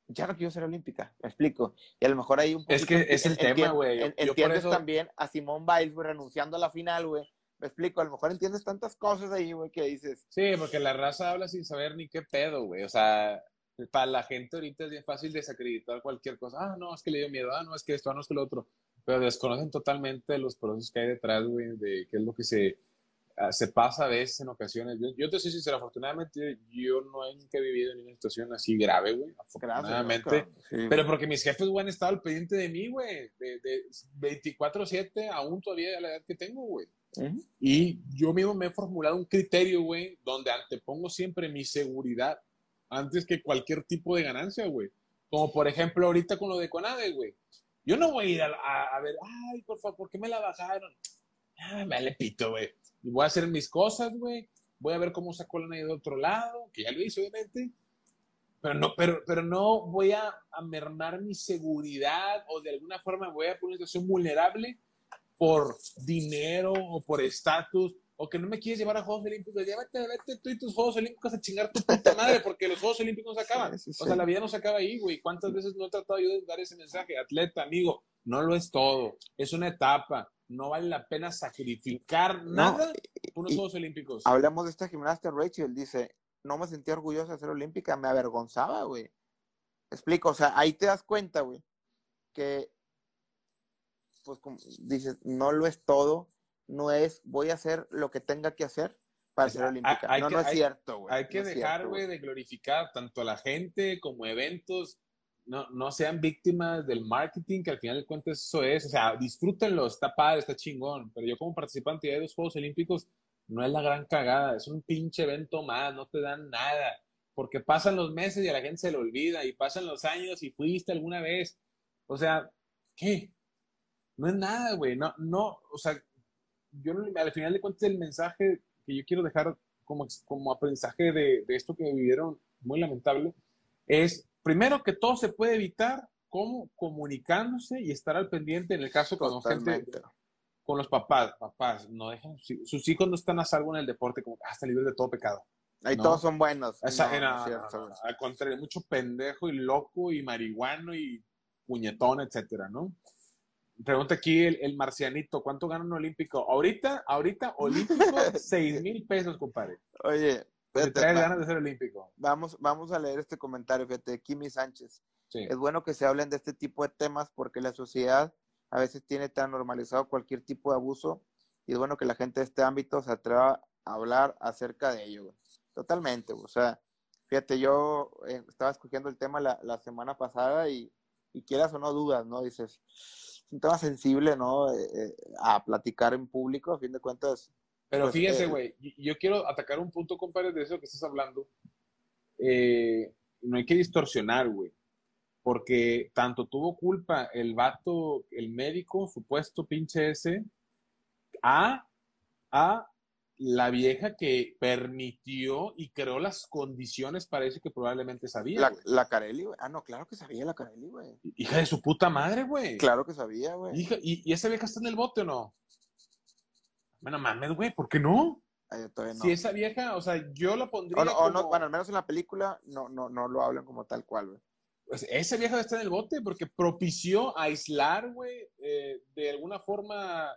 ya no quiero ser olímpica, me explico. Y a lo mejor hay un Es que es el en- tema, güey. Entiendes eso- también a Simón Biles, güey, renunciando a la final, güey. Me explico, a lo mejor entiendes tantas cosas ahí, güey, que dices, Sí, porque la raza habla sin saber ni qué pedo, güey. O sea, para la gente ahorita es bien fácil desacreditar cualquier cosa. Ah, no, es que le dio miedo. Ah, no, es que esto, ah, no, es que lo otro. Pero desconocen totalmente los procesos que hay detrás, güey, de qué es lo que se, ah, se pasa a veces en ocasiones. Yo, yo te soy sincero, afortunadamente yo no he nunca vivido en una situación así grave, güey. Afortunadamente. ¿no? Sí, Pero porque mis jefes, güey, han estado al pendiente de mí, güey. De, de 24-7, aún todavía a la edad que tengo, güey. Y yo mismo me he formulado un criterio, güey, donde antepongo siempre mi seguridad antes que cualquier tipo de ganancia, güey. Como por ejemplo ahorita con lo de Conade, güey. Yo no voy a ir a, a- a ver, ay, por favor, ¿por qué me la bajaron? Ah, me le pito, güey. Y voy a hacer mis cosas, güey. Voy a ver cómo sacó la de otro lado, que ya lo hice, obviamente. Pero no, pero, pero no voy a, a mermar mi seguridad o de alguna forma me voy a poner en una situación vulnerable por dinero o por estatus o que no me quieres llevar a Juegos Olímpicos. Llévate, vete tú y tus Juegos Olímpicos a chingar tu puta madre porque los Juegos Olímpicos no se acaban. Sí, sí, O sí. sea, la vida no se acaba ahí, güey. ¿Cuántas veces no he tratado yo de dar ese mensaje? Atleta, amigo, no lo es todo. Es una etapa. No vale la pena sacrificar nada por unos y- Juegos Olímpicos. Hablamos de esta gimnasta Rachel, dice, no me sentía orgullosa de ser olímpica, me avergonzaba, güey. Explico, o sea, ahí te das cuenta, güey, que pues como dices, no lo es todo, no es voy a hacer lo que tenga que hacer para ser olímpica. Hay no, que- no es hay- cierto, güey. Hay que no dejar, güey, de glorificar tanto a la gente como eventos. No, no sean víctimas del marketing, que al final de cuentas eso es. O sea, disfrútenlo, está padre, está chingón. Pero yo como participante de los Juegos Olímpicos, no es la gran cagada. Es un pinche evento más, no te dan nada. Porque pasan los meses y a la gente se le olvida. Y pasan los años y fuiste alguna vez. O sea, ¿qué? No es nada, güey. No, no, o sea, yo al final de cuentas el mensaje que yo quiero dejar como, como aprendizaje de, de esto que vivieron muy lamentable es primero que todo se puede evitar como comunicándose y estar al pendiente en el caso con gente con los papás papás no dejen sus hijos no están a salvo en el deporte como hasta libres de todo pecado Ahí No. todos son buenos. o sea, No, no, no es no, cierto, no, güey. al contrario mucho pendejo y loco y marihuano y puñetón etcétera no Pregunta aquí el, el marcianito, ¿cuánto gana un olímpico? Ahorita, ahorita, olímpico, (laughs) seis mil pesos, compadre. Oye, Espérate, traes va- ganas de ser olímpico. vamos, vamos a leer este comentario, fíjate, de Kimi Sánchez. Sí. Es bueno que se hablen de este tipo de temas porque la sociedad a veces tiene tan normalizado cualquier tipo de abuso y es bueno que la gente de este ámbito se atreva a hablar acerca de ello. güey. Totalmente, güey. o sea, fíjate, yo eh, estaba escogiendo el tema la, la semana pasada y, y quieras o no dudas, ¿no? Dices, es un tema sensible, ¿no? Eh, eh, a platicar en público, a fin de cuentas. Pero Pues, fíjese, eh, güey, yo quiero atacar un punto, compadre, de eso que estás hablando. Eh, no hay que distorsionar, güey. Porque tanto tuvo culpa el vato, el médico, supuesto pinche ese, a, a la vieja que permitió y creó las condiciones para eso que probablemente sabía. La, Carelli, güey. Ah, no, claro que sabía la Carelli, güey. Hija de su puta madre, güey. Claro que sabía, güey. ¿y, ¿Y esa vieja está en el bote o no? Bueno, mames, güey, ¿por qué no? Ay, yo todavía no. Si esa vieja, o sea, yo la pondría O no, o no, como- bueno, al menos en la película no, no, no lo hablan como tal cual, güey. pues, esa vieja está en el bote porque propició aislar, güey, eh, de alguna forma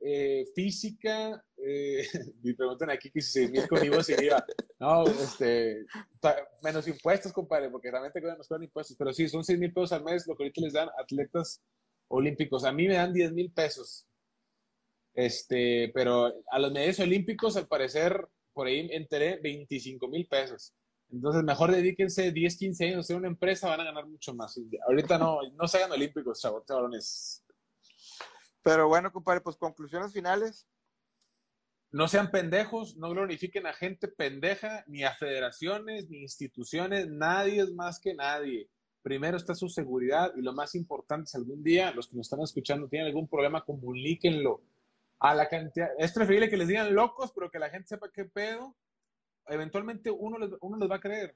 eh, física. Eh, (laughs) me preguntan aquí que si 6 mil conmigo sería. No, este, menos impuestos, compadre, porque realmente nos cobran impuestos. Pero sí, son 6 mil pesos al mes lo que ahorita les dan atletas olímpicos. A mí me dan 10 mil pesos. Este, pero a los medios olímpicos, al parecer, por ahí enteré 25 mil pesos. Entonces, mejor dedíquense 10, 15 años a hacer una empresa, van a ganar mucho más. Ahorita no, no se hagan olímpicos, chavos, cabrones. Pero bueno, compadre, pues conclusiones finales. No sean pendejos, no glorifiquen a gente pendeja, ni a federaciones, ni instituciones, nadie es más que nadie. Primero está su seguridad y lo más importante es algún día, los que nos están escuchando tienen algún problema, comuníquenlo a la cantidad. Es preferible que les digan locos, pero que la gente sepa qué pedo. Eventualmente uno les, uno les va a creer.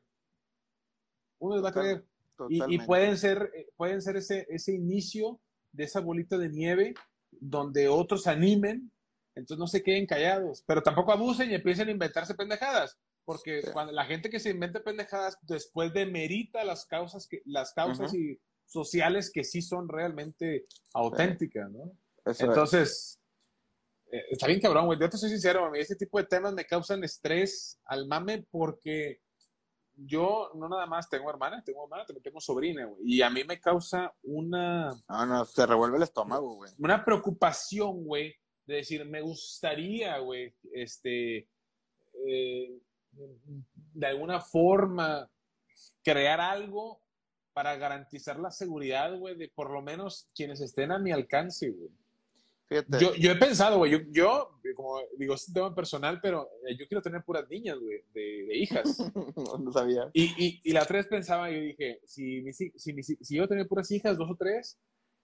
Uno les va a creer. Y, pueden ser, eh, pueden ser ese, ese inicio de esa bolita de nieve donde otros animen, entonces no se queden callados, pero tampoco abusen y empiecen a inventarse pendejadas, porque Sí. cuando la gente que se inventa pendejadas después demerita las causas que las causas y sociales que sí son realmente auténticas, ¿no? Eso es. Eh, está bien cabrón, güey. Yo te soy sincero, a mí este tipo de temas me causan estrés al mame porque yo no nada más tengo hermanas, tengo hermana, también tengo sobrina, güey. Y a mí me causa una, No, no, se revuelve el estómago, güey. una preocupación, güey, de decir, me gustaría, güey, este, eh, de alguna forma crear algo para garantizar la seguridad, güey, de por lo menos quienes estén a mi alcance, güey. Fíjate. Yo, yo he pensado, güey, yo, yo, como digo, es un tema personal, pero eh, yo quiero tener puras niñas, güey, de, de hijas. no, (laughs) no sabía. Y, y, y la vez pensaba, yo dije, si, hi- si, mis hi- si yo tenía puras hijas, dos o tres,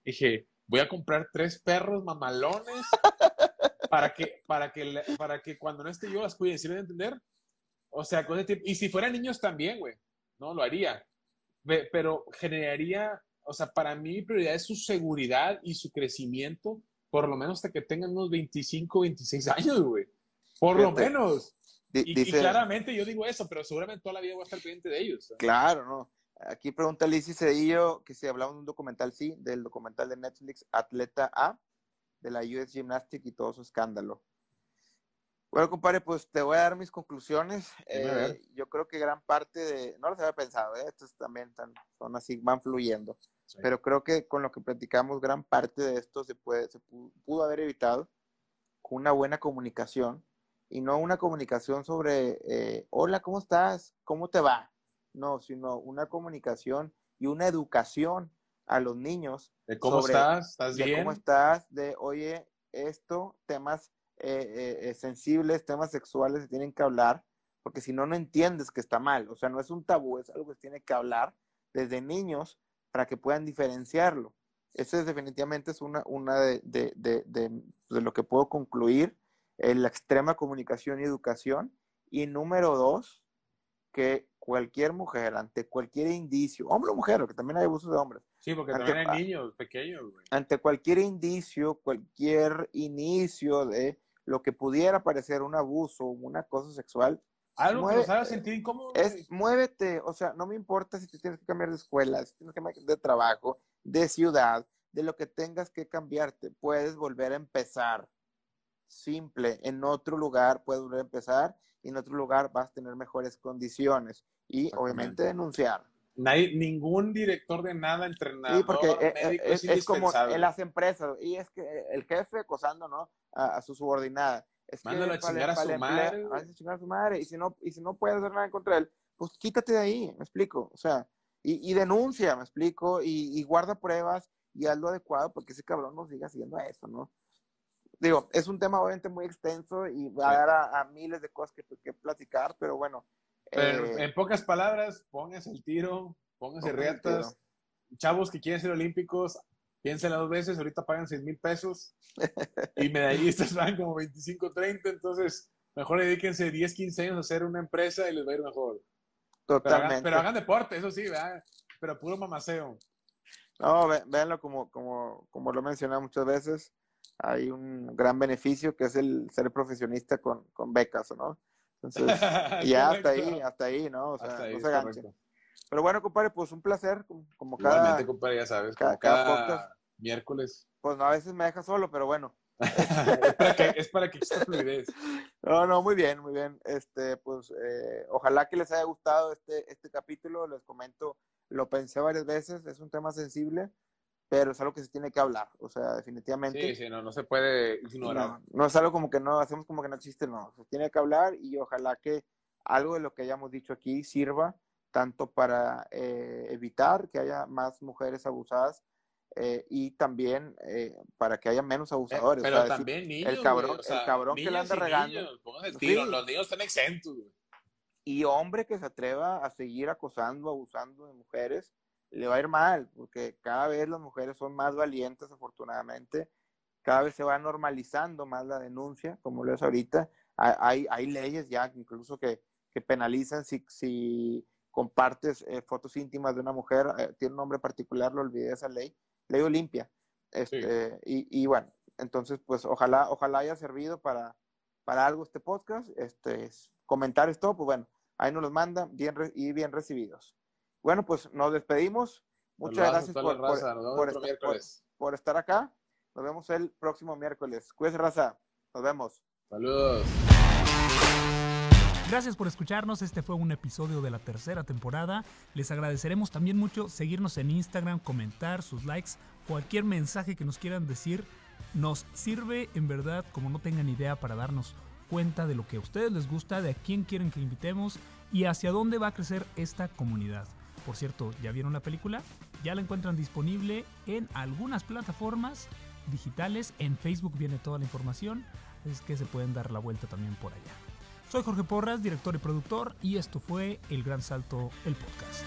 dije, voy a comprar tres perros mamalones (laughs) para que, para que, para que cuando no esté yo las cuiden, ¿sí me voy a entender? O sea, cosas de tipo- y si fueran niños también, güey, no, lo haría. Pe- Pero generaría, o sea, para mí mi prioridad es su seguridad y su crecimiento, por lo menos hasta que tengan unos 25, 26 años, güey. Por lo menos. Di- Y, claramente yo digo eso, pero seguramente toda la vida voy a estar pendiente de ellos. claro, ¿no? Aquí pregunta Lizzy Cedillo que si hablamos de un documental, sí, del documental de Netflix Atleta A, de la US Gymnastics y todo su escándalo. Bueno, compadre, pues te voy a dar mis conclusiones. Eh, yo creo que gran parte de, no los había pensado, ¿eh? estos también tan- son así, van fluyendo. Sí. pero creo que con lo que platicamos, gran parte de esto se, puede, se pu- pudo haber evitado con una buena comunicación y no una comunicación sobre, eh, hola, ¿cómo estás? ¿Cómo te va? No, sino una comunicación y una educación a los niños ¿De cómo sobre- estás? ¿Estás de bien? cómo estás, de, oye, esto, temas eh, eh, eh, sensibles, temas sexuales se tienen que hablar, porque si no, no entiendes que está mal. O sea, no es un tabú, es algo que se tiene que hablar desde niños para que puedan diferenciarlo. Esa es definitivamente es una, una de, de, de, de, de lo que puedo concluir, eh, la extrema comunicación y educación. Y número dos, que cualquier mujer, ante cualquier indicio, hombre o mujer, porque también hay abusos de hombres, Sí, porque Ante- también hay niños pequeños, güey. ante cualquier indicio, cualquier inicio de lo que pudiera parecer un abuso, una cosa sexual, Algo que mueve- nos haga sentir incómodos, es muévete, o sea, no me importa si te tienes que cambiar de escuela, si tienes que cambiar de trabajo, de ciudad, de lo que tengas que cambiarte, puedes volver a empezar. Simple, en otro lugar puedes volver a empezar y en otro lugar vas a tener mejores condiciones y obviamente denunciar. Nadie- ningún director de nada, entrenador, Sí, porque eh, eh, médico es, es, es como en las empresas, y es que el jefe acosando, ¿no? A, a su subordinada. Es que Mándalo a para el- chingar a su madre, a chingar a su madre. Y si no, y si no puedes hacer nada contra él, pues quítate de ahí, me explico. O sea, y, y denuncia, me explico, y, y guarda pruebas y haz lo adecuado porque ese cabrón no siga haciendo eso, ¿no? Digo, es un tema obviamente muy extenso y va a Sí. dar a, a miles de cosas que, que platicar, pero bueno. Pero eh, en pocas palabras, póngase el tiro, póngase reatas. Chavos que quieren ser olímpicos, piénsenla dos veces, ahorita pagan 6 mil pesos y medallistas (laughs) van como 25, 30, entonces mejor dedíquense 10, 15 años a hacer una empresa y les va a ir mejor. Pero hagan, totalmente. pero hagan deporte, eso sí, ¿verdad? Pero puro mamaceo. No, ve- véanlo como, como, como lo he mencionado muchas veces, hay un gran beneficio que es el ser profesionista con, con becas, ¿no? Entonces, (laughs) y ya hasta ahí, hasta ahí, ¿no? O sea, ahí, no se ganchen. Pero bueno, compadre, pues un placer, como, como cada, Igualmente, compadre, ya sabes, cada- como cada cada, podcast. miércoles. pues no, a veces me deja solo, pero bueno. (laughs) es, para que, es para que exista fluidez. (laughs) No, no, muy bien, muy bien. Este, pues, eh, ojalá que les haya gustado este, este capítulo. Les comento, lo pensé varias veces, es un tema sensible, pero es algo que se tiene que hablar. O sea, definitivamente. Sí, sí, no, no se puede ignorar. No, no es algo como que no, hacemos como que no existe, no. Se tiene que hablar y ojalá que algo de lo que hayamos dicho aquí sirva tanto para eh, evitar que haya más mujeres abusadas eh, y también eh, para que haya menos Eh, abusadores. pero O sea, decir, también niños, el cabrón- güey, o sea, el cabrón que le anda regando. niños, el tiro, Sí. los niños están exentos, güey. y hombre que se atreva a seguir acosando, abusando de mujeres, le va a ir mal, porque cada vez las mujeres son más valientes, afortunadamente, cada vez se va normalizando más la denuncia, como lo es ahorita. Hay, hay, hay leyes ya incluso que, que penalizan si, si compartes eh, fotos íntimas de una mujer, eh, tiene un nombre particular, lo olvidé esa ley, ley Olimpia. Este, y, y bueno, entonces pues ojalá, ojalá haya servido para, para algo este podcast, este, es- comentarios, todo, pues bueno, ahí nos los mandan bien y bien recibidos. Bueno, pues nos despedimos. Muchas gracias por, por- por estar, por- por estar acá. Nos vemos el próximo miércoles. Cuídense, raza. Nos vemos. Saludos. Gracias por escucharnos, este fue un episodio de la tercera temporada. Les agradeceremos también mucho seguirnos en Instagram, comentar sus likes, cualquier mensaje que nos quieran decir. Nos sirve en verdad como no tengan idea para darnos cuenta de lo que a ustedes les gusta, de a quién quieren que invitemos y hacia dónde va a crecer esta comunidad. Por cierto, ¿ya vieron la película? Ya la encuentran disponible en algunas plataformas digitales. En Facebook viene toda la información, es que se pueden dar la vuelta también por allá. Soy Jorge Porras, director y productor, y esto fue El Gran Salto, el podcast.